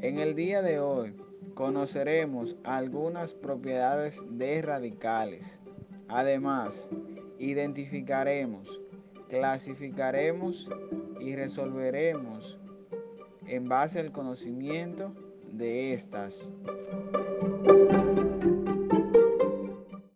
En el día de hoy conoceremos algunas propiedades de radicales. Además, identificaremos, clasificaremos y resolveremos en base al conocimiento de estas.